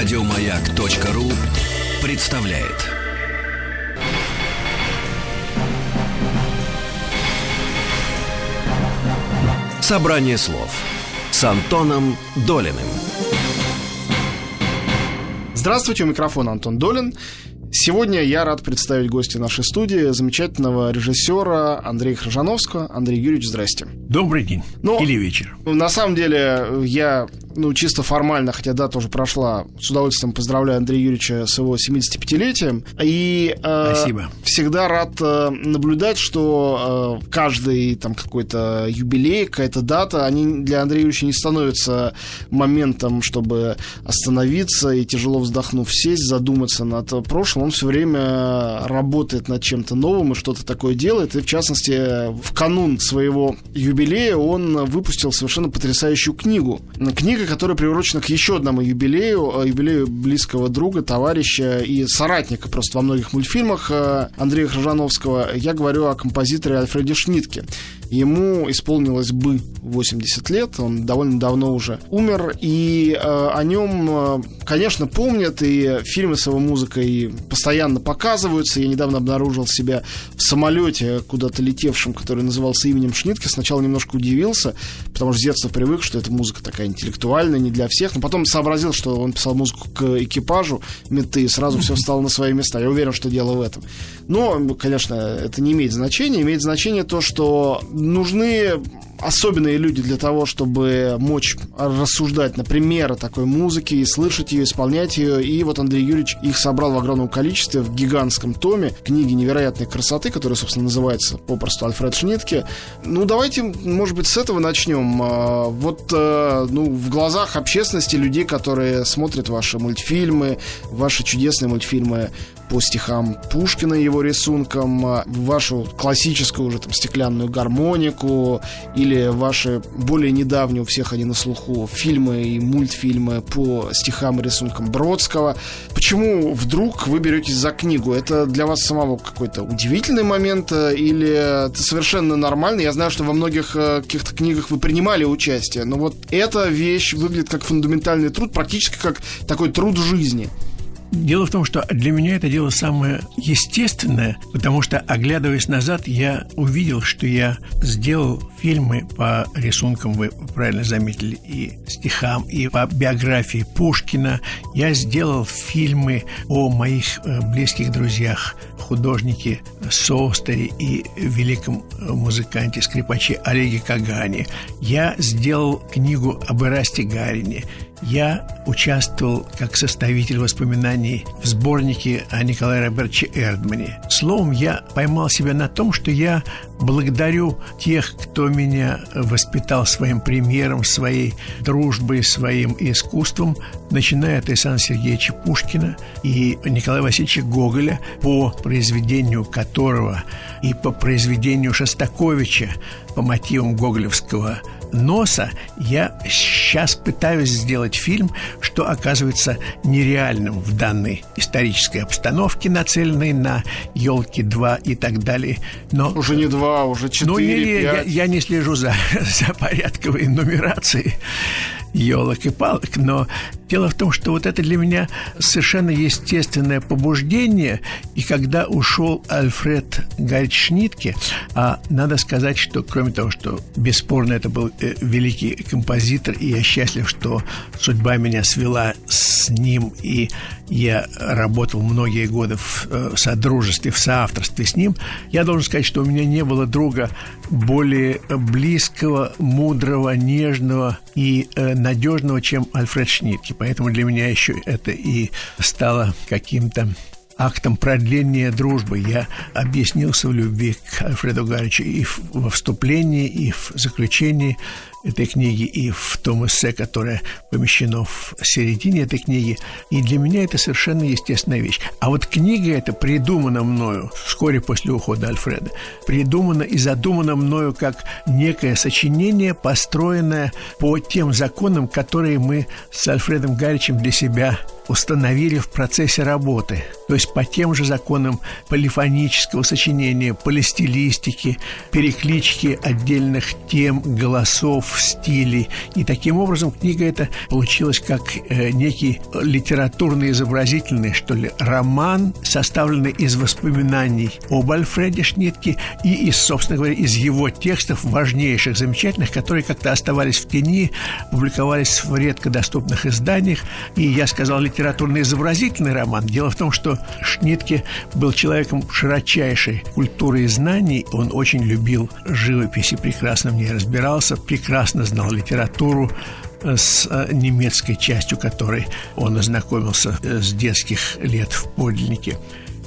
Радиомаяк.ру представляет. Собрание слов с Антоном Долиным. Здравствуйте, у микрофона Антон Долин. Сегодня я рад представить гостя нашей студии, замечательного режиссера Андрея Хржановского. Андрей Юрьевич, здрасте. Добрый день. Ну, Или вечер. На самом деле, я ну, чисто формально, хотя дата уже прошла, с удовольствием поздравляю Андрея Юрьевича с его 75-летием. И э, Спасибо. всегда рад э, наблюдать, что э, каждый там какой-то юбилей, какая-то дата, они для Андрея Юрьевича не становятся моментом, чтобы остановиться и тяжело вздохнув сесть, задуматься над прошлым. Он все время работает над чем-то новым и что-то такое делает. И в частности, в канун своего юбилея он выпустил совершенно потрясающую книгу. Книга книга, которая приурочена к еще одному юбилею, э, юбилею близкого друга, товарища и соратника просто во многих мультфильмах э, Андрея Хржановского. Я говорю о композиторе Альфреде Шнитке. Ему исполнилось бы 80 лет, он довольно давно уже умер, и э, о нем, э, конечно, помнят, и фильмы с его музыкой постоянно показываются. Я недавно обнаружил себя в самолете, куда-то летевшем, который назывался именем Шнитке. Сначала немножко удивился, потому что с детства привык, что эта музыка такая интеллектуальная, не для всех. Но потом сообразил, что он писал музыку к экипажу меты, и сразу все встало на свои места. Я уверен, что дело в этом. Но, конечно, это не имеет значения. Имеет значение то, что нужны особенные люди для того, чтобы мочь рассуждать на примеры такой музыки и слышать ее, исполнять ее. И вот Андрей Юрьевич их собрал в огромном количестве в гигантском томе книги невероятной красоты, которая, собственно, называется попросту Альфред Шнитке. Ну, давайте, может быть, с этого начнем. А, вот, э, ну, в глазах общественности людей, которые смотрят ваши мультфильмы, ваши чудесные мультфильмы по стихам Пушкина его рисункам, а, вашу классическую уже там стеклянную гармонику или ваши более недавние, у всех они на слуху, фильмы и мультфильмы по стихам и рисункам Бродского. Почему вдруг вы беретесь за книгу? Это для вас самого какой-то удивительный момент э, или это совершенно нормально? Я знаю, что во многих э, каких-то книгах вы принимали участие, но вот эта вещь выглядит как фундаментальный труд, практически как такой труд жизни. Дело в том, что для меня это дело самое естественное, потому что, оглядываясь назад, я увидел, что я сделал фильмы по рисункам, вы правильно заметили, и стихам, и по биографии Пушкина. Я сделал фильмы о моих э, близких друзьях, художнике Соустере и великом э, музыканте, скрипаче Олеге Кагане. Я сделал книгу об Ирасте Гарине. Я участвовал как составитель воспоминаний в сборнике о Николае Робертовиче Эрдмане. Словом, я поймал себя на том, что я благодарю тех, кто меня воспитал своим примером, своей дружбой, своим искусством, начиная от Александра Сергеевича Пушкина и Николая Васильевича Гоголя, по произведению которого и по произведению Шостаковича по мотивам гоголевского носа я сейчас пытаюсь сделать фильм, что оказывается нереальным в данной исторической обстановке, нацеленной на елки 2 и так далее. Но уже не два, уже четыре. Ну, не, я, я не слежу за, за порядковой нумерацией елок и палок, но дело в том, что вот это для меня совершенно естественное побуждение, и когда ушел Альфред Гарич Шнитке, а надо сказать, что кроме того, что бесспорно это был э, великий композитор, и я счастлив, что судьба меня свела с ним, и я работал многие годы в э, содружестве, в соавторстве с ним, я должен сказать, что у меня не было друга более близкого, мудрого, нежного и э, надежного, чем Альфред Шнитке. Поэтому для меня еще это и стало каким-то актом продления дружбы. Я объяснился в любви к Альфреду Гаричу и во вступлении, и в заключении этой книги, и в том эссе, которое помещено в середине этой книги. И для меня это совершенно естественная вещь. А вот книга эта придумана мною вскоре после ухода Альфреда. Придумана и задумана мною как некое сочинение, построенное по тем законам, которые мы с Альфредом Гаричем для себя установили в процессе работы То есть по тем же законам полифонического сочинения, полистилистики, переклички отдельных тем, голосов, стилей. И таким образом книга эта получилась как э, некий литературно-изобразительный, что ли, роман, составленный из воспоминаний об Альфреде Шнитке и из, собственно говоря, из его текстов важнейших, замечательных, которые как-то оставались в тени, публиковались в редко доступных изданиях. И я сказал литературно-изобразительный роман. Дело в том, что Шнитке был человеком широчайшей культуры и знаний. Он очень любил живопись и прекрасно в ней разбирался, прекрасно знал литературу, с э, немецкой частью которой он ознакомился э, с детских лет в подлиннике.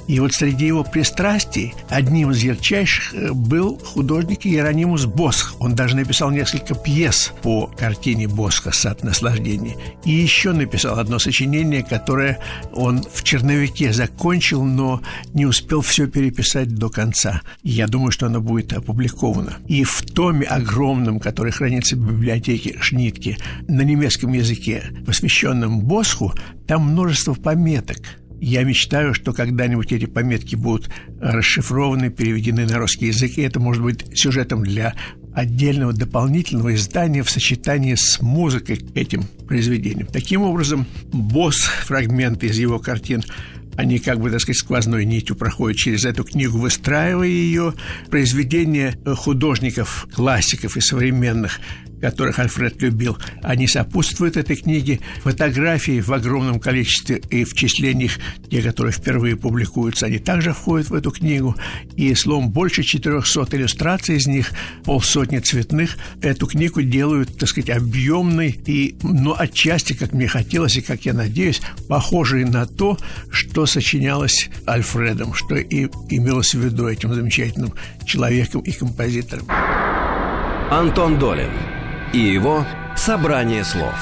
И вот среди его пристрастий одним из ярчайших э, был художник Иеронимус Босх. Он даже написал несколько пьес по картине Босха «Сад наслаждений». И еще написал одно сочинение, которое он в черновике закончил, но не успел все переписать до конца. Я думаю, что оно будет опубликовано. И в томе огромном, который хранится в библиотеке Шнитки на немецком языке, посвященном Босху, там множество пометок – я мечтаю, что когда-нибудь эти пометки будут расшифрованы, переведены на русский язык, и это может быть сюжетом для отдельного дополнительного издания в сочетании с музыкой к этим произведениям. Таким образом, босс, фрагменты из его картин они как бы, так сказать, сквозной нитью проходят через эту книгу, выстраивая ее. Произведения художников, классиков и современных которых Альфред любил, они сопутствуют этой книге. Фотографии в огромном количестве и в числе них те, которые впервые публикуются, они также входят в эту книгу. И, словом, больше 400 иллюстраций из них, полсотни цветных, эту книгу делают, так сказать, объемной и, но отчасти, как мне хотелось и как я надеюсь, похожей на то, что сочинялось Альфредом, что и имелось в виду этим замечательным человеком и композитором. Антон Долин и его «Собрание слов».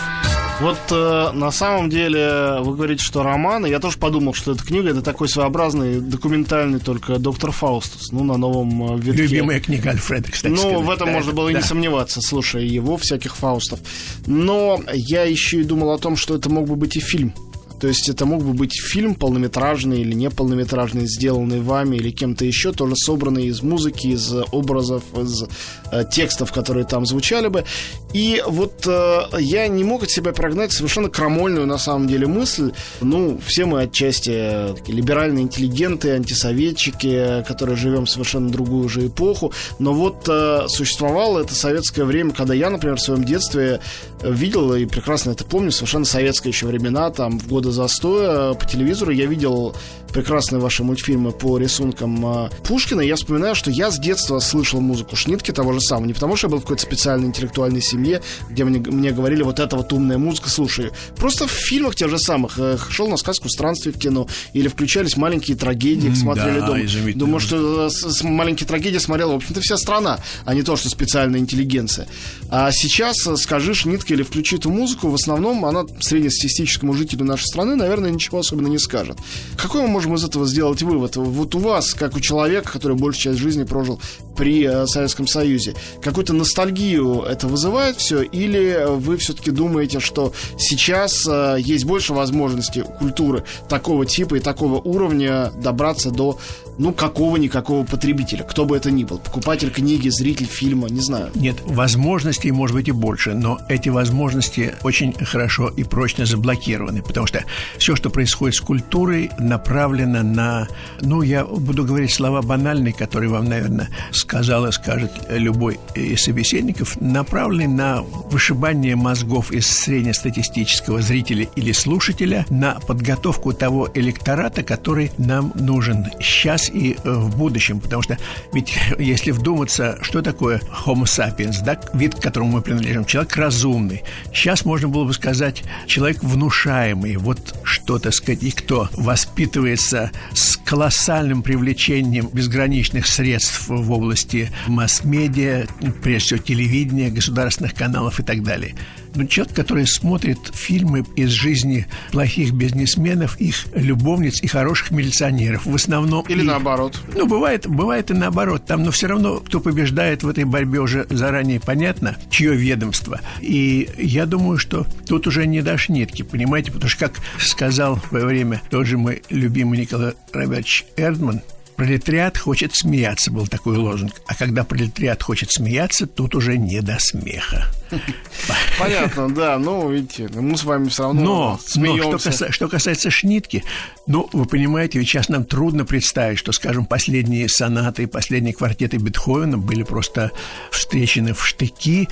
Вот э, на самом деле вы говорите, что роман, и я тоже подумал, что эта книга это такой своеобразный документальный только доктор Фаустус, ну на новом э, витке. Любимая книга Альфреда, кстати. Ну сказать. в этом да, можно было да. не сомневаться, слушая его всяких Фаустов. Но я еще и думал о том, что это мог бы быть и фильм. То есть это мог бы быть фильм полнометражный или неполнометражный, сделанный вами или кем-то еще, тоже собранный из музыки, из образов, из э, текстов, которые там звучали бы. И вот э, я не мог от себя прогнать совершенно крамольную на самом деле мысль. Ну, все мы отчасти э, такие либеральные интеллигенты, антисоветчики, которые живем в совершенно другую же эпоху. Но вот э, существовало это советское время, когда я, например, в своем детстве видел и прекрасно это помню, совершенно советские еще времена, там в годы застоя по телевизору я видел прекрасные ваши мультфильмы по рисункам э, Пушкина, я вспоминаю, что я с детства слышал музыку Шнитки того же самого. Не потому, что я был в какой-то специальной интеллектуальной семье, где мне, мне говорили, вот это вот умная музыка, слушай. Просто в фильмах тех же самых. Э, шел на сказку «Странствие в кино» или включались маленькие трагедии, их смотрели да, дома. Думаю, что с, с маленькие трагедии смотрела, в общем-то, вся страна, а не то, что специальная интеллигенция. А сейчас э, скажи Шнитке или включи эту музыку, в основном она среднестатистическому жителю нашей страны, наверное, ничего особенно не скажет. Какой мы можем из этого сделать вывод? Вот у вас, как у человека, который большую часть жизни прожил при э, Советском Союзе, какую-то ностальгию это вызывает все? Или вы все-таки думаете, что сейчас э, есть больше возможностей культуры такого типа и такого уровня добраться до ну, какого-никакого потребителя, кто бы это ни был, покупатель книги, зритель фильма, не знаю. Нет, возможностей может быть и больше, но эти возможности очень хорошо и прочно заблокированы, потому что все, что происходит с культурой, направлено на, ну, я буду говорить слова банальные, которые вам, наверное, сказал и скажет любой из собеседников, направлены на вышибание мозгов из среднестатистического зрителя или слушателя на подготовку того электората, который нам нужен сейчас сейчас и э, в будущем, потому что ведь если вдуматься, что такое Homo sapiens, да, вид, к которому мы принадлежим, человек разумный. Сейчас можно было бы сказать человек внушаемый, вот что, так сказать, и кто воспитывается с колоссальным привлечением безграничных средств в области масс-медиа, прежде всего телевидения, государственных каналов и так далее. Но человек, который смотрит фильмы из жизни плохих бизнесменов, их любовниц и хороших милиционеров, в основном... Или наоборот. Ну, бывает, бывает и наоборот. Там, но все равно, кто побеждает в этой борьбе уже заранее понятно, чье ведомство. И я думаю, что тут уже не до нитки, понимаете? Потому что, как сказал в свое время тот же мой любимый Николай Робертович Эрдман, Пролетариат хочет смеяться, был такой лозунг. А когда пролетариат хочет смеяться, тут уже не до смеха. Понятно, да. Ну, видите, мы с вами все равно но, смеемся. Но что, каса, что касается Шнитки, ну, вы понимаете, ведь сейчас нам трудно представить, что, скажем, последние сонаты, последние квартеты Бетховена были просто встречены в штыки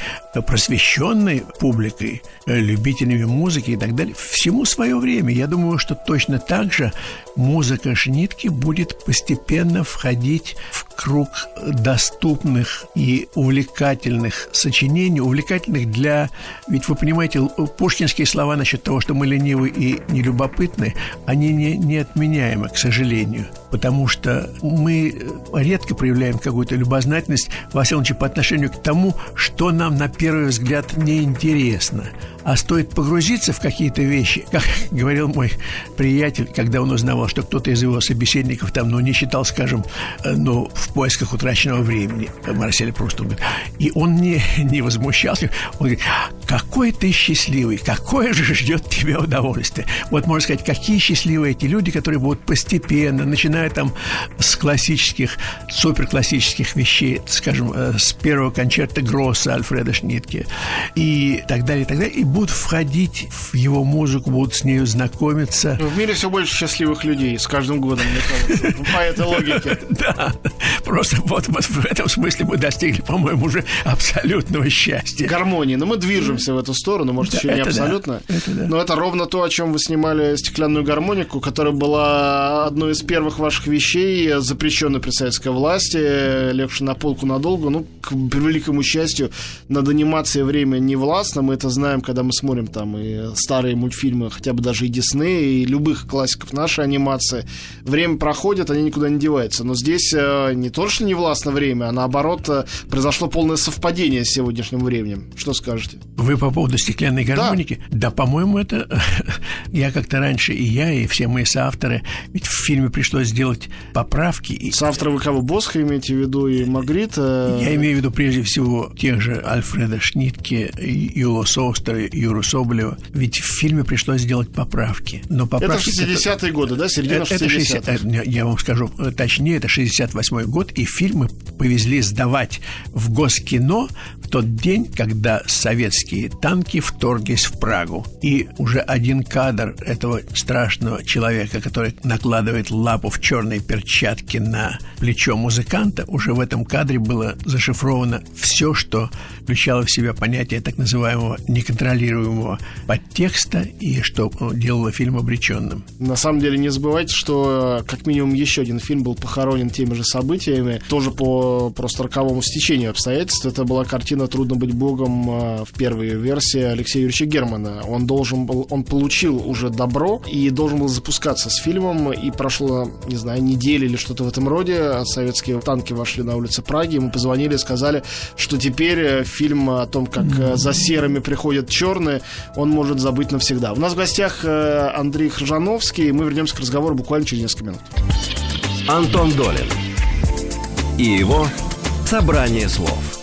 просвещенной публикой, э, любителями музыки и так далее. Всему свое время. Я думаю, что точно так же музыка Шнитки будет постепенно входить в круг доступных и увлекательных сочинений, увлекательных для... Ведь вы понимаете, пушкинские слова насчет того, что мы ленивы и нелюбопытны, они не, неотменяемы, к сожалению, потому что мы редко проявляем какую-то любознательность, во всяком по отношению к тому, что нам на первый взгляд неинтересно. А стоит погрузиться в какие-то вещи, как говорил мой приятель, когда он узнавал, что кто-то из его собеседников там, ну, не считал, скажем, э, ну, в поисках утраченного времени, Марсель просто говорит, и он не, не возмущался, он говорит, какой ты счастливый, какое же ждет тебя удовольствие. Вот можно сказать, какие счастливые эти люди, которые будут постепенно, начиная там с классических, суперклассических вещей, скажем, э, с первого концерта Гросса Альфреда Шнитке и так далее, и так далее, и будут входить в его музыку, будут с нею знакомиться. В мире все больше счастливых людей с каждым годом, мне кажется, ну, по этой логике. Да, просто вот в этом смысле мы достигли, по-моему, уже абсолютного счастья. Гармонии. Но мы движемся в эту сторону, может, еще не абсолютно. Но это ровно то, о чем вы снимали стеклянную гармонику, которая была одной из первых ваших вещей, запрещенной при советской власти, легшей на полку надолго. Ну, к великому счастью, над анимацией время не властно. Мы это знаем, когда мы смотрим там и старые мультфильмы, хотя бы даже и Дисней, и любых классиков нашей анимации. Время проходит, они никуда не деваются. Но здесь э, не то, что не властно время, а наоборот э, произошло полное совпадение с сегодняшним временем. Что скажете? Вы по поводу стеклянной гармоники? Да, да по-моему, это я как-то раньше и я, и все мои соавторы, ведь в фильме пришлось сделать поправки. И... Соавторы вы кого? Босха имеете в виду и Магрита? Я имею в виду прежде всего тех же Альфреда Шнитке, Юло Соустера, Юру Соболева. Ведь в фильме пришлось сделать поправки. Но поправки... Это 60-е это... годы, да? Середина 60-х. Я вам скажу точнее, это 68-й год, и фильмы повезли сдавать в Госкино в тот день, когда советские танки вторглись в Прагу. И уже один кадр этого страшного человека, который накладывает лапу в черной перчатке на плечо музыканта, уже в этом кадре было зашифровано все, что включало в себя понятие так называемого неконтролируемого подтекста и что делало фильм обреченным. На самом деле не забывайте, что как минимум еще один фильм был похоронен теми же событиями, тоже по просто роковому стечению обстоятельств. Это была картина «Трудно быть богом» э, в первой версии Алексея Юрьевича Германа. Он должен был, он получил уже добро и должен был запускаться с фильмом, и прошло, не знаю, неделя или что-то в этом роде. Советские танки вошли на улицы Праги, ему позвонили и сказали, что теперь э, фильм о том, как э, за серыми приходят черные, он может забыть навсегда. У нас в гостях Андрей Хржановский, и мы вернемся к разговору буквально через несколько минут. Антон Долин и его «Собрание слов».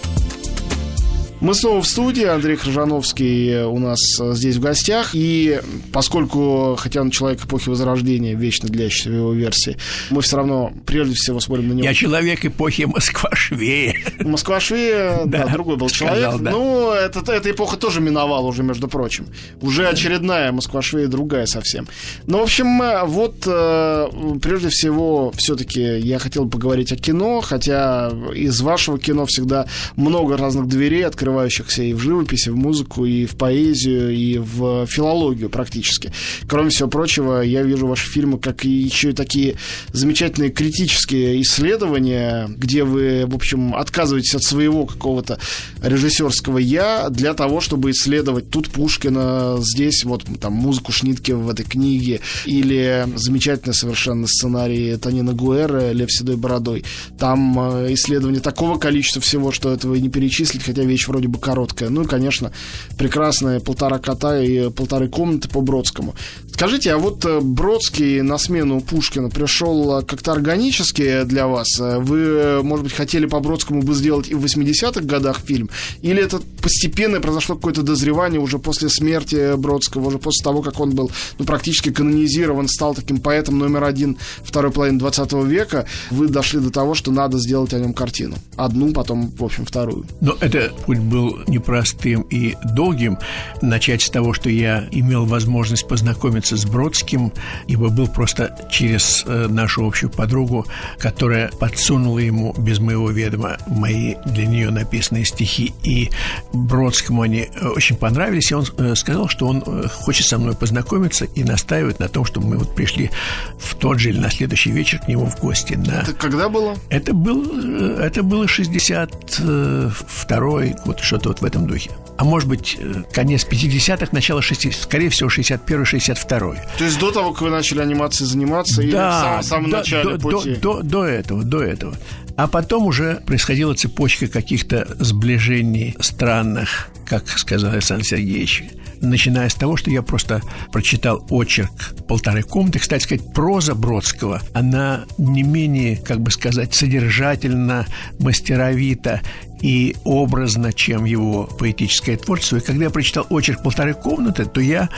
Мы снова в студии. Андрей Хржановский у нас э, здесь в гостях. И поскольку, хотя он человек эпохи Возрождения, вечно длящийся в его версии, мы все равно прежде всего смотрим на него. Я человек эпохи Москва-Швея. Москва-Швея, да, другой был человек. Ну, это, эта эпоха тоже миновала уже, между прочим. Уже очередная Москва-Швея, другая совсем. Ну, в общем, э, вот э, прежде всего, все-таки я хотел поговорить о кино, хотя из вашего кино всегда много разных дверей открывается открывающихся и в живописи, в музыку, и в поэзию, и в филологию практически. Кроме всего прочего, я вижу ваши фильмы как еще и такие замечательные критические исследования, где вы, в общем, отказываетесь от своего какого-то режиссерского «я» для того, чтобы исследовать тут Пушкина, здесь вот там музыку Шнитке в этой книге, или замечательный совершенно сценарий Танина Гуэра «Лев седой бородой». Там э, исследование такого количества всего, что этого и не перечислить, хотя вещь вроде вроде бы короткая. Ну и, конечно, прекрасные полтора кота и полторы комнаты по Бродскому. Скажите, а вот э, Бродский на смену Пушкина пришел э, как-то органически для вас? Э, вы, может быть, хотели по Бродскому бы сделать и в 80-х годах фильм? Или это постепенно произошло какое-то дозревание уже после смерти Бродского, уже после того, как он был ну, практически канонизирован, стал таким поэтом номер один второй половины 20 века, вы дошли до того, что надо сделать о нем картину. Одну, потом, в общем, вторую. Но это путь был непростым и долгим. Начать с того, что я имел возможность познакомиться с Бродским, ибо был просто через э, нашу общую подругу, которая подсунула ему без моего ведома мои для нее написанные стихи. И Бродскому они э, очень понравились, и он э, сказал, что он хочет со мной познакомиться и настаивает на том, чтобы мы вот пришли в тот же или на следующий вечер к нему в гости. На... Это когда было? Это, был, это было 62-й год, что-то вот в этом духе а может быть, э, конец 50-х, начало 60-х, скорее всего, 61-62. То есть до того, как вы начали анимацией заниматься, да, или в самом, самом до, начале до, пути? До, до, до этого, до этого. А потом уже происходила цепочка каких-то сближений странных, как сказал Александр Сергеевич начиная с того, что я просто прочитал очерк «Полторы комнаты». Кстати сказать, проза Бродского, она не менее, как бы сказать, содержательно, мастеровита и образно, чем его поэтическое творчество. И когда я прочитал очерк «Полторы комнаты», то я,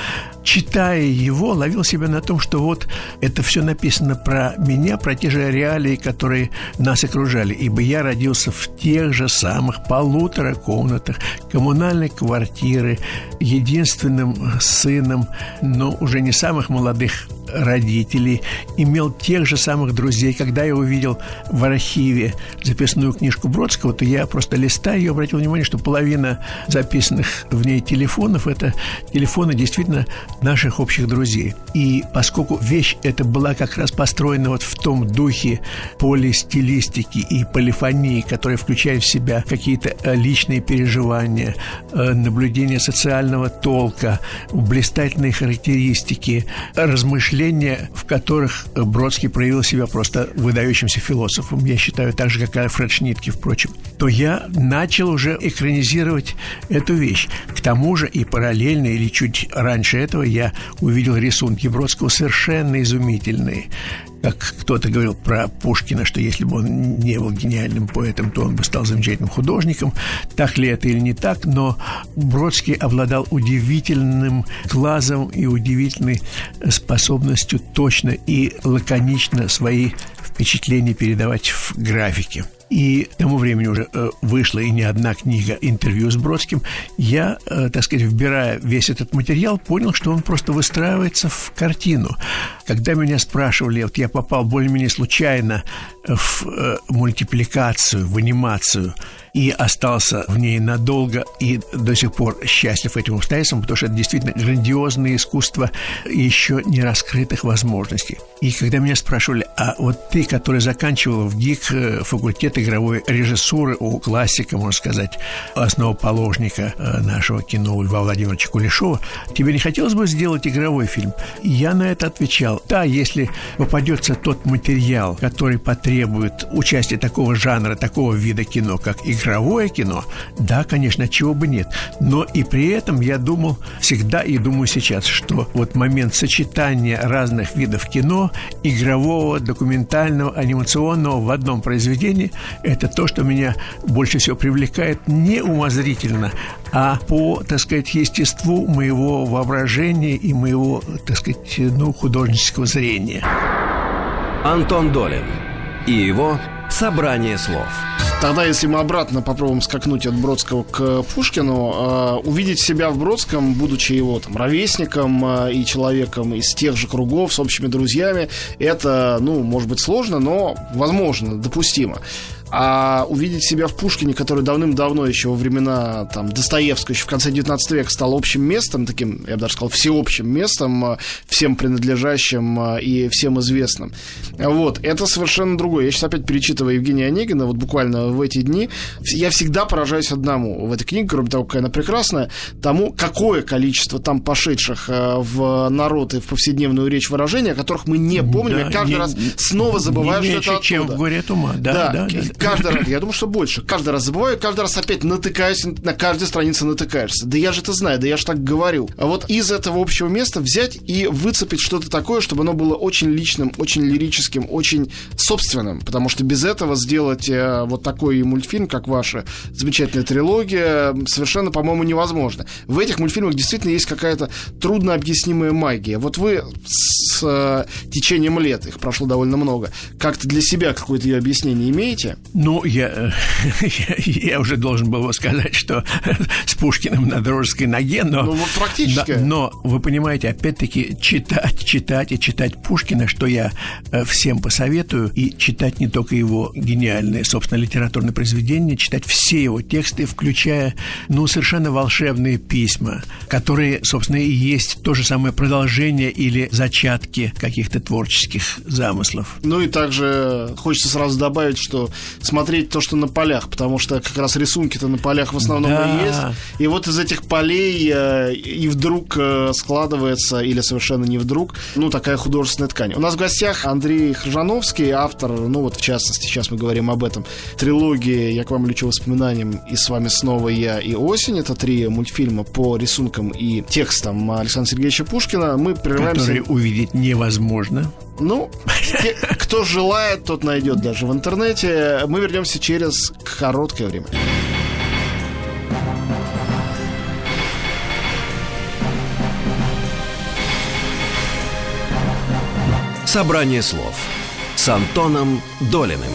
читая его, ловил себя на том, что вот это все написано про меня, про те же реалии, которые нас окружали. Ибо я родился в тех же самых полутора комнатах коммунальной квартиры, единственным сыном, но уже не самых молодых родителей, имел тех же самых друзей. Когда я увидел в архиве записную книжку Бродского, то я просто листая ее обратил внимание, что половина записанных в ней телефонов – это телефоны действительно наших общих друзей. И поскольку вещь эта была как раз построена вот в том духе полистилистики и полифонии, которая включает в себя какие-то э, личные переживания, э, наблюдение социального толка, блистательные характеристики, размышления впечатления, в которых Бродский проявил себя просто выдающимся философом, я считаю, так же, как и Альфред Шнитке, впрочем, то я начал уже экранизировать эту вещь. К тому же и параллельно, или чуть раньше этого, я увидел рисунки Бродского совершенно изумительные как кто-то говорил про Пушкина, что если бы он не был гениальным поэтом, то он бы стал замечательным художником. Так ли это или не так, но Бродский обладал удивительным глазом и удивительной способностью точно и лаконично свои впечатления передавать в графике и к тому времени уже э, вышла и не одна книга интервью с Бродским, я, э, так сказать, вбирая весь этот материал, понял, что он просто выстраивается в картину. Когда меня спрашивали, вот я попал более-менее случайно в э, мультипликацию, в анимацию – и остался в ней надолго и до сих пор счастлив этим обстоятельством, потому что это действительно грандиозное искусство еще не раскрытых возможностей. И когда меня спрашивали, а вот ты, который заканчивал в ГИК э, факультет игровой режиссуры у классика, можно сказать, основоположника э, нашего кино Льва Владимировича Кулешова, тебе не хотелось бы сделать игровой фильм? Я на это отвечал, да, если попадется тот материал, который потребует участия такого жанра, такого вида кино, как игровое кино, да, конечно, чего бы нет. Но и при этом я думал всегда и думаю сейчас, что вот момент сочетания разных видов кино, игрового, документального, анимационного в одном произведении, это то, что меня больше всего привлекает не умозрительно, а по, так сказать, естеству моего воображения и моего, так сказать, ну, художественского зрения. Антон Долин и его «Собрание слов». Тогда, если мы обратно попробуем скакнуть от Бродского к Пушкину, э, увидеть себя в Бродском, будучи его там ровесником э, и человеком из тех же кругов, с общими друзьями, это, ну, может быть, сложно, но возможно, допустимо. А увидеть себя в Пушкине, который давным-давно еще во времена там, Достоевского, еще в конце 19 века стал общим местом, таким, я бы даже сказал, всеобщим местом, э, всем принадлежащим э, и всем известным. Вот, это совершенно другое. Я сейчас опять перечитываю Евгения Онегина, вот буквально в эти дни, я всегда поражаюсь одному в этой книге, кроме того, какая она прекрасная, тому, какое количество там пошедших э, в народ и в повседневную речь выражений, о которых мы не помним, да, я каждый не, раз снова забываю, не что это оттуда. чем в горе от ума, да, да, да каждый раз, я думаю, что больше. Каждый раз забываю, каждый раз опять натыкаюсь, на каждой странице натыкаешься. Да я же это знаю, да я же так говорю. А вот из этого общего места взять и выцепить что-то такое, чтобы оно было очень личным, очень лирическим, очень собственным. Потому что без этого сделать э, вот такой мультфильм, как ваша замечательная трилогия, совершенно, по-моему, невозможно. В этих мультфильмах действительно есть какая-то трудно объяснимая магия. Вот вы с э, течением лет, их прошло довольно много, как-то для себя какое-то ее объяснение имеете? Ну, я, я, я уже должен был сказать, что с Пушкиным на дружеской ноге, но... Ну, вот практически. Но, но вы понимаете, опять-таки, читать, читать и читать Пушкина, что я э, всем посоветую, и читать не только его гениальные, собственно, литературные произведения, читать все его тексты, включая, ну, совершенно волшебные письма, которые, собственно, и есть то же самое продолжение или зачатки каких-то творческих замыслов. Ну и также хочется сразу добавить, что смотреть то, что на полях, потому что как раз рисунки-то на полях в основном да. и есть. И вот из этих полей э, и вдруг э, складывается, или совершенно не вдруг, ну, такая художественная ткань. У нас в гостях Андрей Хржановский, автор, ну, вот в частности, сейчас мы говорим об этом, трилогии «Я к вам лечу воспоминаниям» и «С вами снова я» и «Осень». Это три мультфильма по рисункам и текстам Александра Сергеевича Пушкина. Мы прерываемся... Которые увидеть невозможно. Ну, те, кто желает, тот найдет даже в интернете. Мы вернемся через короткое время. Собрание слов с Антоном Долиным.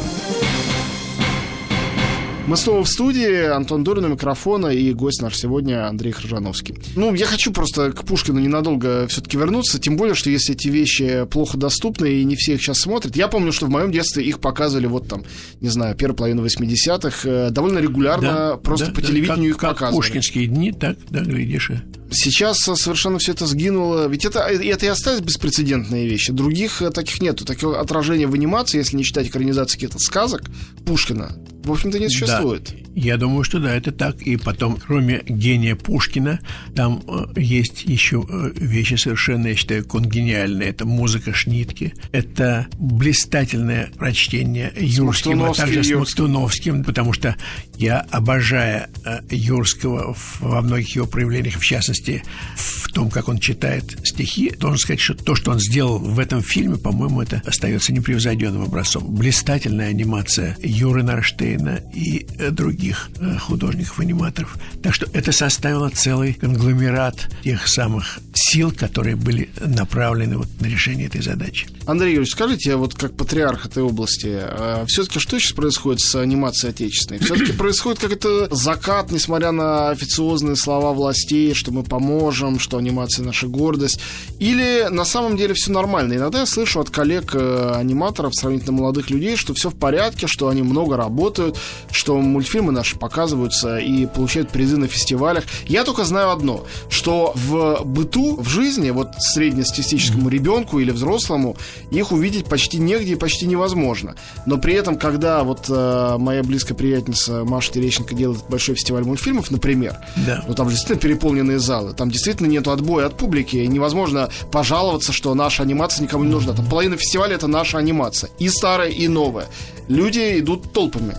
Мы снова в студии. Антон Дурин микрофона и гость наш сегодня Андрей Хржановский. Ну, я хочу просто к Пушкину ненадолго все-таки вернуться, тем более, что если эти вещи плохо доступны и не все их сейчас смотрят. Я помню, что в моем детстве их показывали вот там, не знаю, первая половина 80-х, э, довольно регулярно, да, просто да, по да, телевидению как, их как показывали. пушкинские дни, так, да, глядишь. Сейчас совершенно все это сгинуло. Ведь это, это и остались беспрецедентные вещи. Других э, таких нету. Такого отражения в анимации, если не считать экранизации каких-то сказок Пушкина, в общем-то, не существует. Да, я думаю, что да, это так. И потом, кроме гения Пушкина, там э, есть еще э, вещи совершенно, я считаю, конгениальные. Это музыка Шнитки, это блистательное прочтение Юрским, а также с Мактуновским, потому что я, обожая э, Юрского во многих его проявлениях, в частности, в том, как он читает стихи, должен сказать, что то, что он сделал в этом фильме, по-моему, это остается непревзойденным образцом. Блистательная анимация Юры Нарштейна и э, других э, художников-аниматоров. Так что это составило целый конгломерат тех самых сил, которые были направлены вот на решение этой задачи. Андрей Юрьевич, скажите, вот как патриарх этой области, а все-таки что сейчас происходит с анимацией отечественной? Все-таки происходит как это закат, несмотря на официозные слова властей, что мы поможем, что анимация наша гордость. Или на самом деле все нормально? Иногда я слышу от коллег-аниматоров, э, сравнительно молодых людей, что все в порядке, что они много работают, что мультфильмы наши показываются и получают призы на фестивалях. Я только знаю одно, что в быту, в жизни, вот среднестатистическому ребенку или взрослому, их увидеть почти негде и почти невозможно. Но при этом, когда вот э, моя близкая приятельница Маша Терещенко делает большой фестиваль мультфильмов, например, да. ну там же действительно переполненные залы, там действительно нету отбоя от публики, и невозможно пожаловаться, что наша анимация никому не нужна. Там половина фестиваля это наша анимация, и старая, и новая. Люди идут толпами.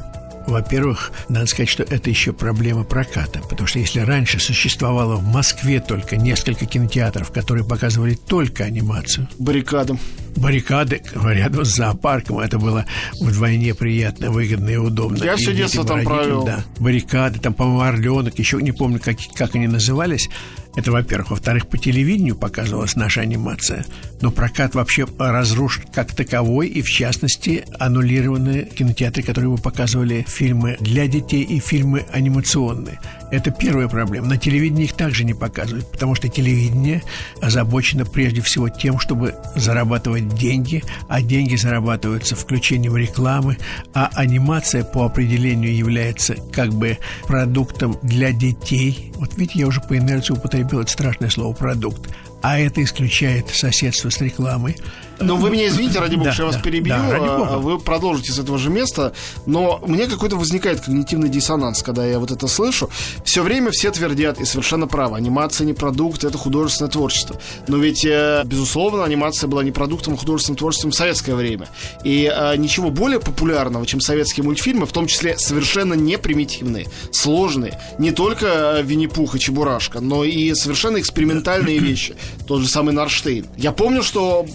Во-первых, надо сказать, что это еще проблема проката, потому что если раньше существовало в Москве только несколько кинотеатров, которые показывали только анимацию. Баррикадам баррикады рядом с зоопарком. Это было вдвойне приятно, выгодно и удобно. Я и все детство там провел. Да, баррикады, там, по-моему, орленок, еще не помню, как, как они назывались. Это, во-первых. Во-вторых, по телевидению показывалась наша анимация. Но прокат вообще разрушен как таковой, и в частности аннулированы кинотеатры, которые вы показывали фильмы для детей и фильмы анимационные. Это первая проблема. На телевидении их также не показывают, потому что телевидение озабочено прежде всего тем, чтобы зарабатывать деньги, а деньги зарабатываются включением рекламы, а анимация по определению является как бы продуктом для детей. Вот видите, я уже по инерции употребил это страшное слово «продукт». а это исключает соседство с рекламой. Но вы меня извините, ради бога, Да, что я вас да, перебью. да, а. Вы продолжите с этого же места. Но меня какой-то возникает когнитивный диссонанс, когда я вот это слышу. Все время все твердят, и совершенно правы, анимация не продукт, это художественное творчество. Но ведь, э, безусловно, анимация была не продуктом, а художественным творчеством в советское время. И э, ничего более популярного, чем советские мультфильмы, в том числе совершенно не примитивные, сложные. Не только э, Винни-Пух и Чебурашка, но и совершенно экспериментальные вещи. Тот же самый Нарштейн. Я помню, что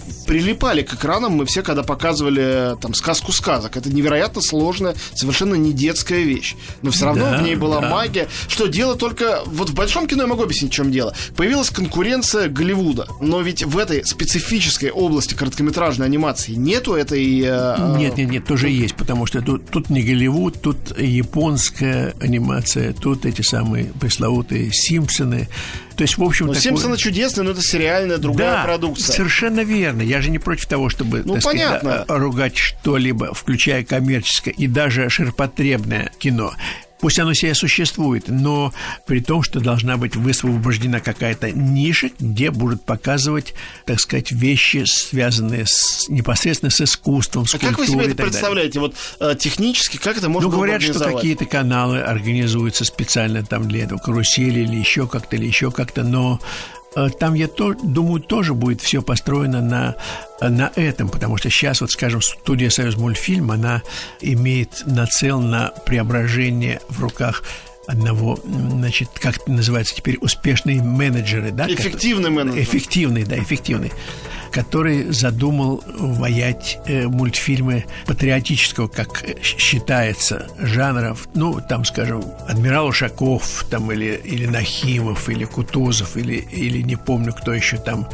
прилипали к экранам мы все, когда показывали там сказку сказок. Это невероятно сложная, совершенно не детская вещь. Но все равно Да, в ней была да. магия. Что дело только... Вот в большом кино я могу объяснить, в чем дело. Появилась конкуренция Голливуда. Но ведь в этой специфической области короткометражной анимации нету этой... э, э, Нет, нет, нет, тоже есть, потому что тут, тут не Голливуд, тут японская анимация, тут эти самые пресловутые Симпсоны. То есть, в общем, Ну, такое- Симпсоны чудесные, но это сериальная другая да, продукция. совершенно верно. Я же не против того, чтобы Ну, так сказать, понятно. да, ругать что-либо, включая коммерческое и даже ширпотребное кино. Пусть оно себе существует, но при том, что должна быть высвобождена какая-то ниша, где будут показывать, так сказать, вещи, связанные с, непосредственно с искусством, с А как вы культурой себе это так далее. представляете? Вот э, технически, как это можно Ну, говорят, что какие-то каналы организуются специально там для этого, карусели или еще как-то, или еще как-то, но там, я то, думаю, тоже будет все построено на, на этом, потому что сейчас, вот, скажем, студия «Союз мультфильм», она имеет нацел на преображение в руках одного, значит, как это называется теперь, успешные менеджеры, да? Эффективный менеджер. Эффективный, да, эффективный который задумал ваять э, мультфильмы патриотического, как считается, жанров. Ну, там, скажем, Адмирал Ушаков, там, или, или Нахимов, или Кутузов, или, или не помню, кто еще там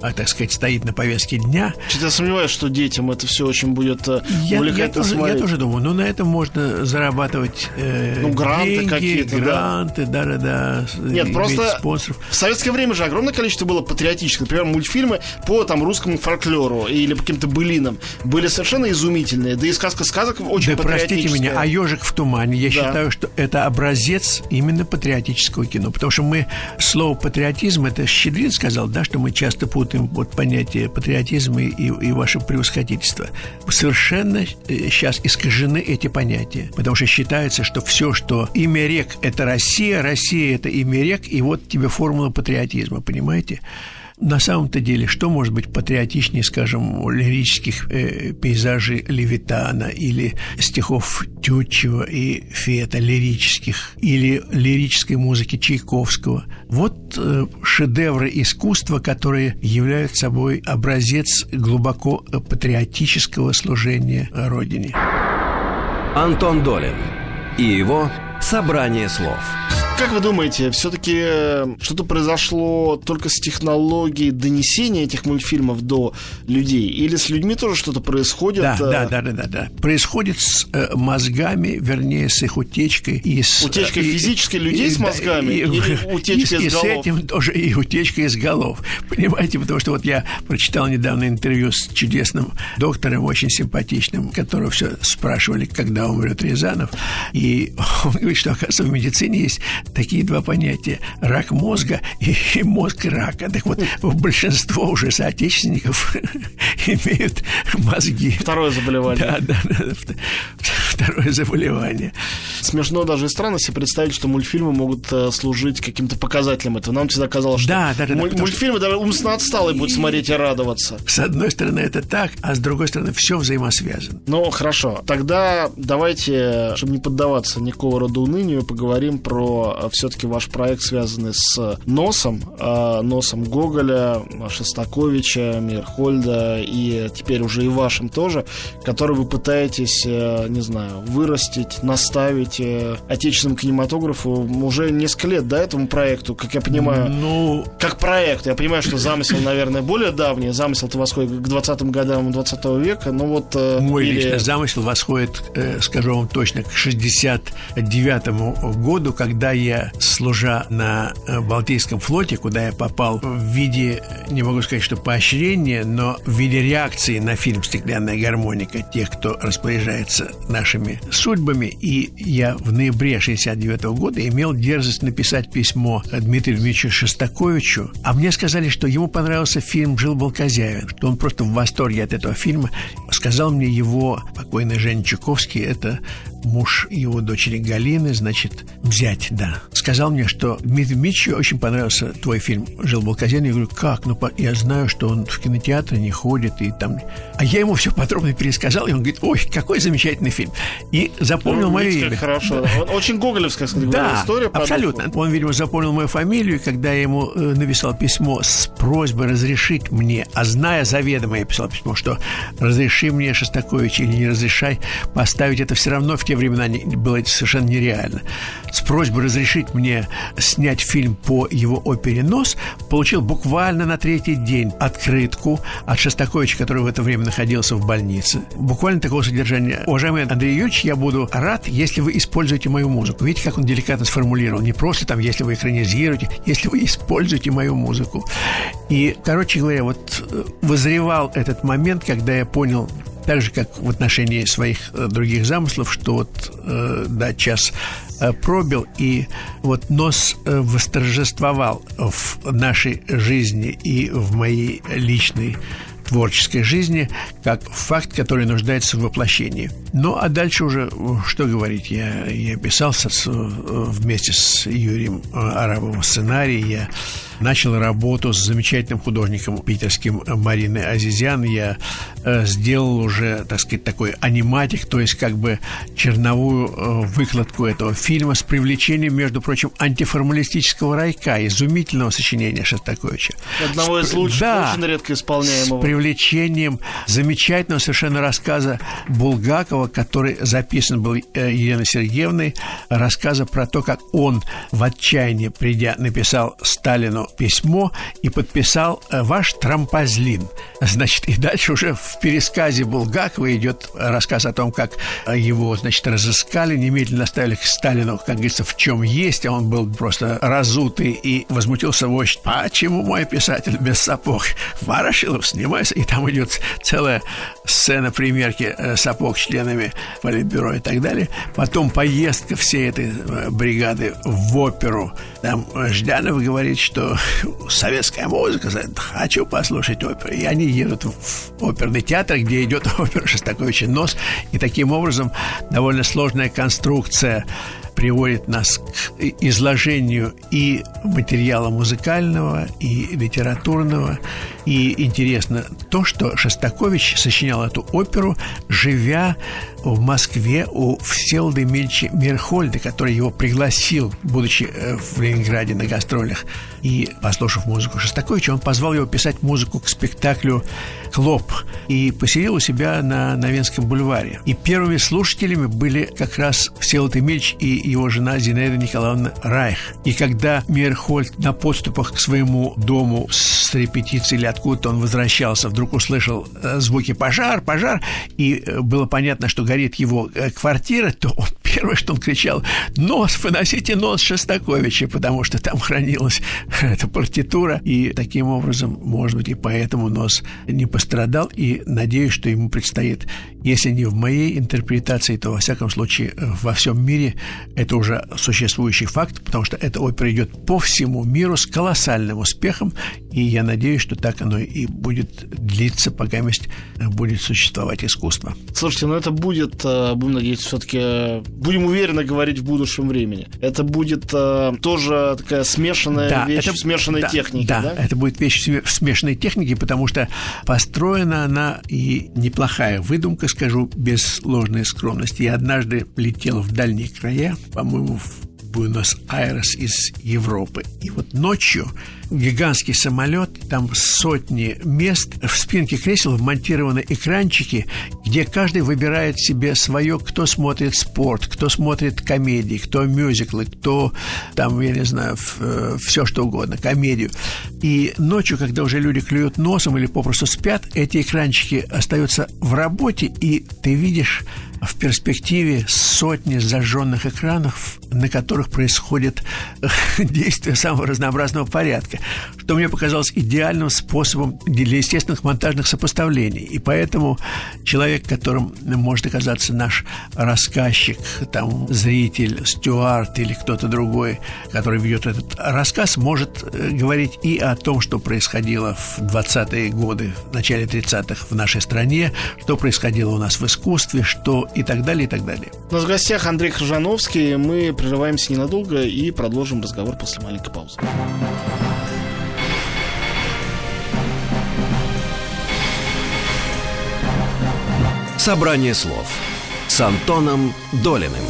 а, так сказать, стоит на повестке дня. Что-то я сомневаюсь, что детям это все очень будет э, Я, я, увлекательно тоже, я тоже думаю, ну, на этом можно зарабатывать э, Ну, гранты какие-то, гранты, да-да-да. Нет, просто- спонсоров. В советское время же огромное количество было патриотических. Например, мультфильмы по там русскому фольклору или по каким-то былинам были совершенно изумительные. Да и сказка сказок очень Да простите меня, а ежик в тумане, я Да. считаю, что это образец именно патриотического кино. Потому что мы слово патриотизм, это Щедрин сказал, да, что мы часто путаем вот понятие патриотизма и, и ваше превосходительство. Совершенно сейчас искажены эти понятия. Потому что считается, что все, что имя рек это Россия, Россия это имя рек, и вот тебе формула патриотизма, понимаете? На самом-то деле, что может быть патриотичнее, скажем, лирических э, пейзажей Левитана или стихов Тютчева и Фета, лирических, или лирической музыки Чайковского? Вот э, шедевры искусства, которые являются собой образец глубоко патриотического служения Родине. Антон Долин и его «Собрание слов». Как вы думаете, все-таки что-то произошло только с технологией донесения этих мультфильмов до людей? Или с людьми тоже что-то происходит? Да, э, да, да, да, да, да. Происходит с э, мозгами, вернее, с их утечкой. И с, Утечка и- физической людей с да, мозгами или утечка и, из и с голов? этим тоже и утечка из голов. Понимаете, потому что вот я прочитал недавно интервью с чудесным доктором, очень симпатичным, которого все спрашивали, когда умрет Рязанов. И он говорит, что, оказывается, в медицине есть такие два понятия – рак мозга и, и мозг рака. Так вот, большинство уже соотечественников имеют мозги. Второе заболевание. Да, да, да. Второе заболевание. Смешно даже и странно себе представить, что мультфильмы могут э, служить каким-то показателем этого. Нам всегда казалось, что Да, да, да, муль- мультфильмы даже умственно отсталые будут смотреть и радоваться. С одной стороны, это так, а с другой стороны, все взаимосвязано. Ну, хорошо. Тогда давайте, чтобы не поддаваться никакого рода унынию, поговорим про все-таки ваш проект, связанный с носом. э, носом Гоголя, Шостаковича, Мирхольда и теперь уже и вашим тоже, который вы пытаетесь, э, не знаю, вырастить, наставить э, отечественному кинематографу уже несколько лет, да, этому проекту, как я понимаю. Ну, Как проект, я понимаю, что замысел, наверное, более давний. Замысел-то восходит к 20-м годам 20 века, но вот... э, мой или- личный замысел восходит, э, скажу вам точно, к 69 году, когда я, служа на э, Балтийском флоте, куда я попал в виде, не могу сказать, что поощрения, но в виде реакции на фильм «Стеклянная гармоника» тех, кто распоряжается нашими судьбами, и я в ноябре 69 года имел дерзость написать письмо Дмитрию Дмитриевичу Шостаковичу, а мне сказали, что ему понравился фильм «Жил-был хозяин», что он просто в восторге от этого фильма. Сказал мне его покойный Женя Чуковский, это муж его дочери Галины, значит, взять, да. Сказал мне, что Дмитрию Дмитриевичу очень понравился твой фильм «Жил-был хозяин». Я говорю, как? Ну, я знаю, что он в кинотеатре не ходит и там... А я ему все подробно пересказал, и он говорит, ой, какой замечательный фильм. И запомнил ну, мое имя. Хорошо. Да. Очень гоголевская, кстати, да, история. абсолютно. Он, видимо, запомнил мою фамилию, и когда я ему э, написал письмо с просьбой разрешить мне, а зная заведомо, я писал письмо, что разреши мне, Шостакович, или не разрешай, поставить это все равно в те времена было совершенно нереально. С просьбой разрешить мне снять фильм по его опере «Нос», получил буквально на третий день открытку от Шостаковича, который в это время находился в больнице. Буквально такого содержания. Уважаемый Андрей Юрьевич, я буду рад, если вы используете мою музыку. Видите, как он деликатно сформулировал. Не просто там, если вы экранизируете, если вы используете мою музыку. И, короче говоря, вот э, вызревал этот момент, когда я понял, так же, как в отношении своих э, других замыслов, что вот, э, да, час э, пробил, и вот нос восторжествовал в нашей жизни и в моей личной творческой жизни как факт, который нуждается в воплощении. Ну, а дальше уже, что говорить, я, я писал с, вместе с Юрием Арабовым сценарий, я начал работу с замечательным художником питерским Мариной Азизян. Я э, сделал уже, так сказать, такой аниматик, то есть как бы черновую э, выкладку этого фильма с привлечением, между прочим, антиформалистического райка, изумительного сочинения Шостаковича. Одного из лучших, да, очень редко исполняемого. С привлечением замечательного совершенно рассказа Булгакова, который записан был э, Еленой Сергеевной, рассказа про то, как он в отчаянии, придя, написал Сталину письмо и подписал э, ваш трампозлин. Значит, и дальше уже в пересказе Булгакова идет рассказ о том, как э, его, значит, разыскали, немедленно оставили к Сталину, как говорится, в чем есть, а он был просто разутый и возмутился вождь. Почему мой писатель без сапог? Ворошилов, снимайся. И там идет целая сцена примерки э, сапог членами Политбюро и так далее. Потом поездка всей этой бригады в оперу. Там Жданов говорит, что советская музыка, хочу послушать оперу. И они едут в оперный театр, где идет опера Шостаковича «Нос». И таким образом довольно сложная конструкция приводит нас к изложению и материала музыкального, и литературного. И интересно то, что Шостакович сочинял эту оперу, живя в Москве у Всеволода Эмильевича Мерхольда, который его пригласил, будучи э, в Ленинграде на гастролях. И, послушав музыку Шостаковича, он позвал его писать музыку к спектаклю «Клоп» и поселил у себя на Новинском бульваре. И первыми слушателями были как раз Всеволод Эмильевич и его жена Зинаида Николаевна Райх. И когда Мерхольд на подступах к своему дому с репетицией или откуда-то он возвращался, вдруг услышал э, звуки «пожар, пожар», и э, было понятно, что горит его э, квартира, то он первое, что он кричал, нос, выносите нос Шостаковича, потому что там хранилась эта партитура, и таким образом, может быть, и поэтому нос не пострадал, и надеюсь, что ему предстоит, если не в моей интерпретации, то, во всяком случае, во всем мире это уже существующий факт, потому что эта опера идет по всему миру с колоссальным успехом, и я надеюсь, что так оно и будет длиться, пока будет существовать искусство. Слушайте, ну это будет, э, будем надеяться, все-таки, э, будем уверенно говорить в будущем времени. Это будет э, тоже такая смешанная да, вещь это, смешанной да, техники, да, да? это будет вещь в смешанной технике, потому что построена она и неплохая выдумка, скажу, без ложной скромности. Я однажды летел в дальние края, по-моему, в Буэнос-Айрес из Европы. И вот ночью гигантский самолет, там сотни мест, в спинке кресел вмонтированы экранчики, где каждый выбирает себе свое, кто смотрит спорт, кто смотрит комедии, кто мюзиклы, кто там, я не знаю, э, все что угодно, комедию. И ночью, когда уже люди клюют носом или попросту спят, эти экранчики остаются в работе, и ты видишь в перспективе сотни зажженных экранов, на которых происходит действие самого разнообразного порядка. Что мне показалось идеальным способом для естественных монтажных сопоставлений. И поэтому человек, которым может оказаться наш рассказчик, там, зритель, стюард или кто-то другой, который ведет этот рассказ, может э, говорить и о том, что происходило в 20-е годы, в начале 30-х в нашей стране, что происходило у нас в искусстве, что и так далее, и так далее. У нас в гостях Андрей Крыжановский. Мы прерываемся ненадолго и продолжим разговор после маленькой паузы. Собрание слов с Антоном Долиным.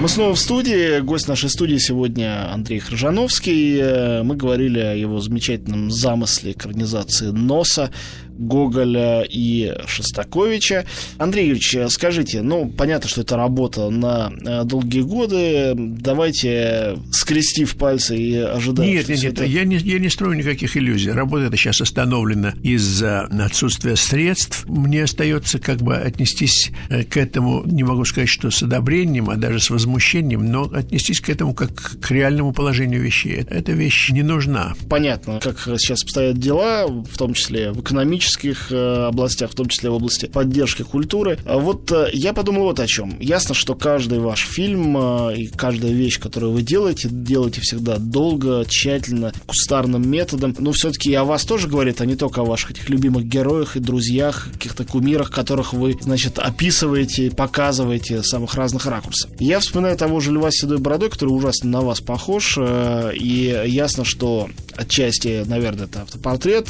Мы снова в студии. Гость нашей студии сегодня Андрей Хржановский. Мы говорили о его замечательном замысле экранизации «Носа», Гоголя и Шостаковича. Андрей Юрьевич, скажите, ну, понятно, что это работа на э, долгие годы. Давайте, скрестив пальцы и ожидать. Нет, нет, нет, это... я, не, я не строю никаких иллюзий. Работа эта сейчас остановлена из-за отсутствия средств. Мне остается как бы отнестись э, к этому, не могу сказать, что с одобрением, а даже с возмущением, но отнестись к этому как к реальному положению вещей. Эта вещь не нужна. Понятно, как сейчас обстоят дела, в том числе в экономическом экономических э, областях, в том числе в области поддержки культуры. А вот э, я подумал вот о чем. Ясно, что каждый ваш фильм э, и каждая вещь, которую вы делаете, делаете всегда долго, тщательно, кустарным методом. Но все-таки и о вас тоже говорит, а не только о ваших этих любимых героях и друзьях, каких-то кумирах, которых вы, значит, описываете, показываете с самых разных ракурсов. Я вспоминаю того же Льва седой бородой, который ужасно на вас похож, и ясно, что отчасти, наверное, это автопортрет,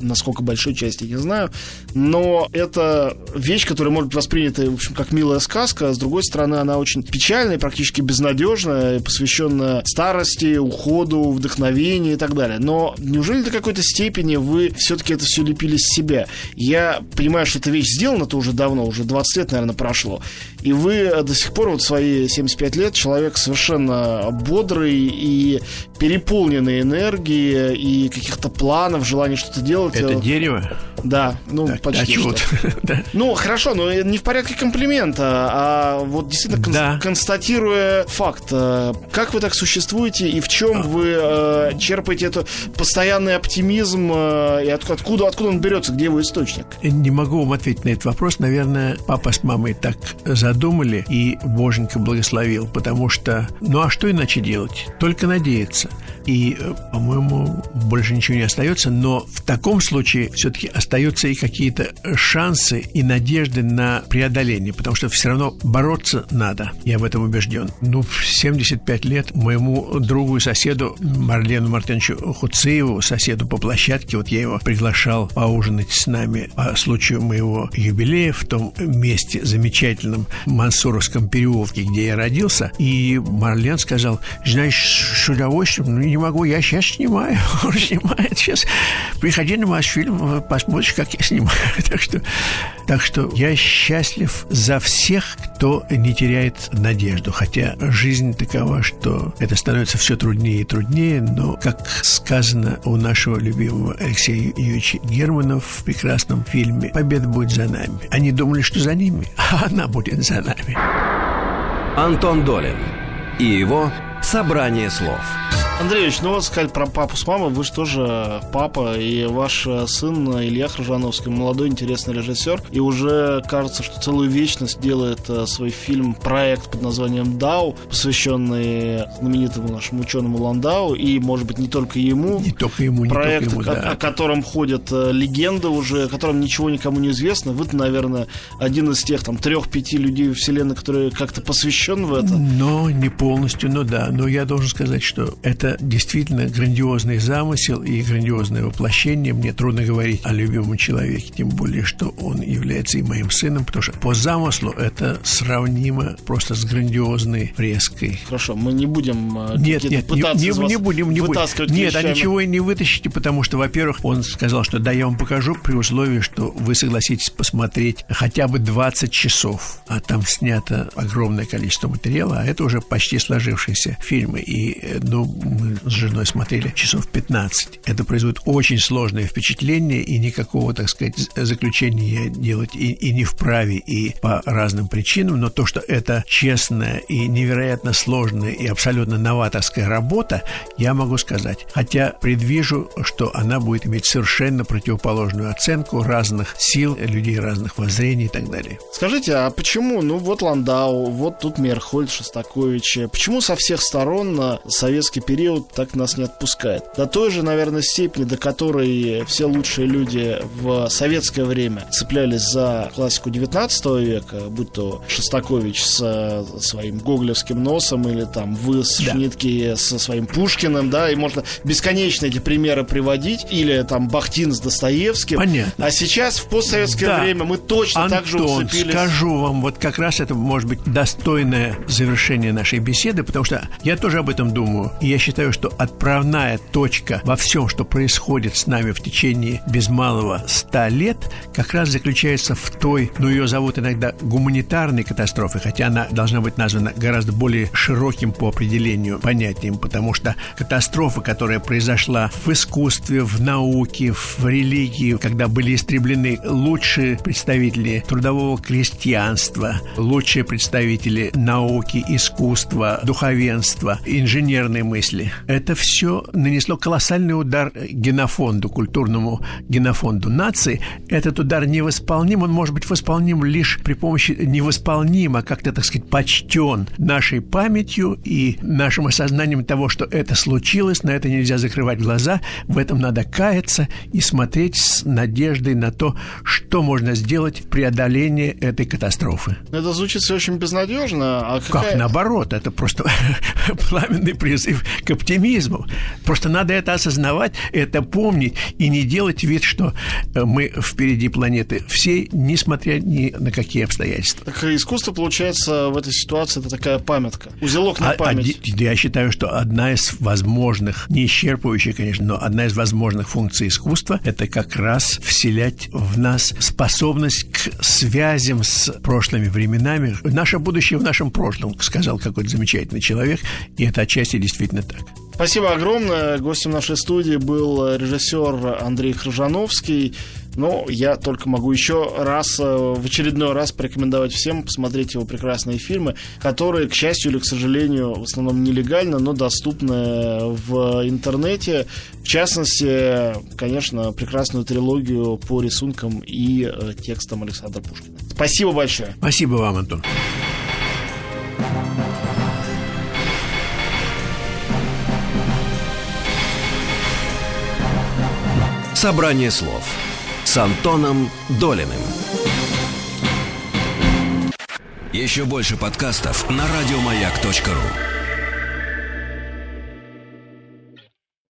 насколько большой большой части не знаю. Но это вещь, которая может быть воспринята, в общем, как милая сказка. А с другой стороны, она очень печальная, практически безнадежная, посвященная старости, уходу, вдохновению и так далее. Но неужели до какой-то степени вы все-таки это все лепили с себя? Я понимаю, что эта вещь сделана-то уже давно, уже 20 лет, наверное, прошло. И вы до сих пор, вот свои 75 лет, человек совершенно бодрый и переполненный энергией и каких-то планов, желания что-то делать. Это дерево дерево? Да, ну так, почти а что. Ну, хорошо, но не в порядке комплимента, а вот действительно кон- да. констатируя факт. Э, как вы так существуете и в чем а. вы э, черпаете этот постоянный оптимизм э, и от- откуда, откуда он берется, где его источник? Не могу вам ответить на этот вопрос. Наверное, папа с мамой так задумали, и Боженька благословил, потому что, ну а что иначе делать? Только надеяться. И, э, по-моему, больше ничего не остается, но в таком случае все-таки остаются и какие-то шансы и надежды на преодоление, потому что все равно бороться надо, я в этом убежден. Ну, в 75 лет моему другу и соседу Марлену Мартыновичу Хуцееву, соседу по площадке, вот я его приглашал поужинать с нами по случаю моего юбилея в том месте замечательном Мансуровском переулке, где я родился, и Марлен сказал, знаешь, с удовольствием, ну, не могу, я сейчас снимаю, он снимает сейчас, приходи на ваш фильм, посмотришь, как я снимаю. так, что, так что я счастлив за всех, кто не теряет надежду. Хотя жизнь такова, что это становится все труднее и труднее, но, как сказано у нашего любимого Алексея Юрьевича Германова в прекрасном фильме «Победа будет за нами». Они думали, что за ними, а она будет за нами. Антон Долин и его «Собрание слов». Андреевич, ну вот сказать про папу с мамой, вы же тоже папа, и ваш э, сын Илья Хржановский, молодой интересный режиссер, и уже кажется, что целую вечность делает э, свой фильм, проект под названием «Дау», посвященный знаменитому нашему ученому Ландау, и, может быть, не только ему. Не только ему, не проект, только ему, да. о, о котором ходят э, легенды уже, о котором ничего никому не известно. Вы, наверное, один из тех там трех-пяти людей вселенной, которые как-то посвящен в это. Но не полностью, но да. Но я должен сказать, что это это действительно грандиозный замысел и грандиозное воплощение. Мне трудно говорить о любимом человеке, тем более, что он является и моим сыном, потому что по замыслу это сравнимо просто с грандиозной фреской. Хорошо, мы не будем э, нет, нет, пытаться не, не, не будем, не будем. Нет, а ничего и не вытащите, потому что, во-первых, он сказал, что да, я вам покажу при условии, что вы согласитесь посмотреть хотя бы 20 часов, а там снято огромное количество материала, а это уже почти сложившиеся фильмы. И, э, ну, мы с женой смотрели часов 15. Это производит очень сложное впечатление, и никакого, так сказать, заключения делать и, и не вправе, и по разным причинам, но то, что это честная и невероятно сложная и абсолютно новаторская работа, я могу сказать. Хотя предвижу, что она будет иметь совершенно противоположную оценку разных сил, людей разных воззрений и так далее. Скажите, а почему, ну вот Ландау, вот тут Мерхольд, Шостакович, почему со всех сторон советский период так нас не отпускает? До той же, наверное, степени, до которой все лучшие люди в советское время цеплялись за классику 19 века, будь то Шостакович с своим гоголевским носом или там вы с да. Шнитки со своим Пушкиным, да, и можно бесконечно эти примеры приводить, или там Бахтин с Достоевским. Понятно. А сейчас в постсоветское да. время мы точно Антон, так же уцепились. скажу вам, вот как раз это может быть достойное завершение нашей беседы, потому что я тоже об этом думаю. И я считаю, что отправная точка во всем, что происходит с нами в течение без малого ста лет, как раз заключается в той, ну ее зовут иногда гуманитарной катастрофой, хотя она должна быть названа гораздо более широким по определению понятием, потому что катастрофа, которая произошла в искусстве, в науке, в религии, когда были истреблены лучшие представители трудового крестьянства, лучшие представители науки, искусства, духовенства, инженерной мысли. Это все нанесло колоссальный удар генофонду, культурному генофонду нации. Этот удар невосполним, он может быть восполним лишь при помощи невосполним, а как-то, так сказать, почтен нашей памятью и нашим осознанием того, что это случилось, на это нельзя закрывать глаза, в этом надо каяться и смотреть с надеждой на то, что можно сделать в преодолении этой катастрофы. Это звучит все очень безнадежно. А какая... Как наоборот, это просто пламенный призыв к оптимизму. Просто надо это осознавать, это помнить и не делать вид, что э, мы впереди планеты всей, несмотря ни на какие обстоятельства. Так искусство, получается, в этой ситуации это такая памятка, узелок на а, а память. А, я считаю, что одна из возможных, не исчерпывающая, конечно, но одна из возможных функций искусства – это как раз вселять в нас способность к связям с прошлыми временами. Наше будущее в нашем прошлом, сказал какой-то замечательный человек, и это отчасти действительно так. Спасибо огромное. Гостем нашей студии был режиссер Андрей Хржановский. Ну, я только могу еще раз, э, в очередной раз порекомендовать всем посмотреть его прекрасные фильмы, которые, к счастью или к сожалению, в основном нелегально, но доступны в интернете. В частности, конечно, прекрасную трилогию по рисункам и э, текстам Александра Пушкина. Спасибо большое. Спасибо вам, Антон. Собрание слов с Антоном Долиным. Еще больше подкастов на радиомаяк.ру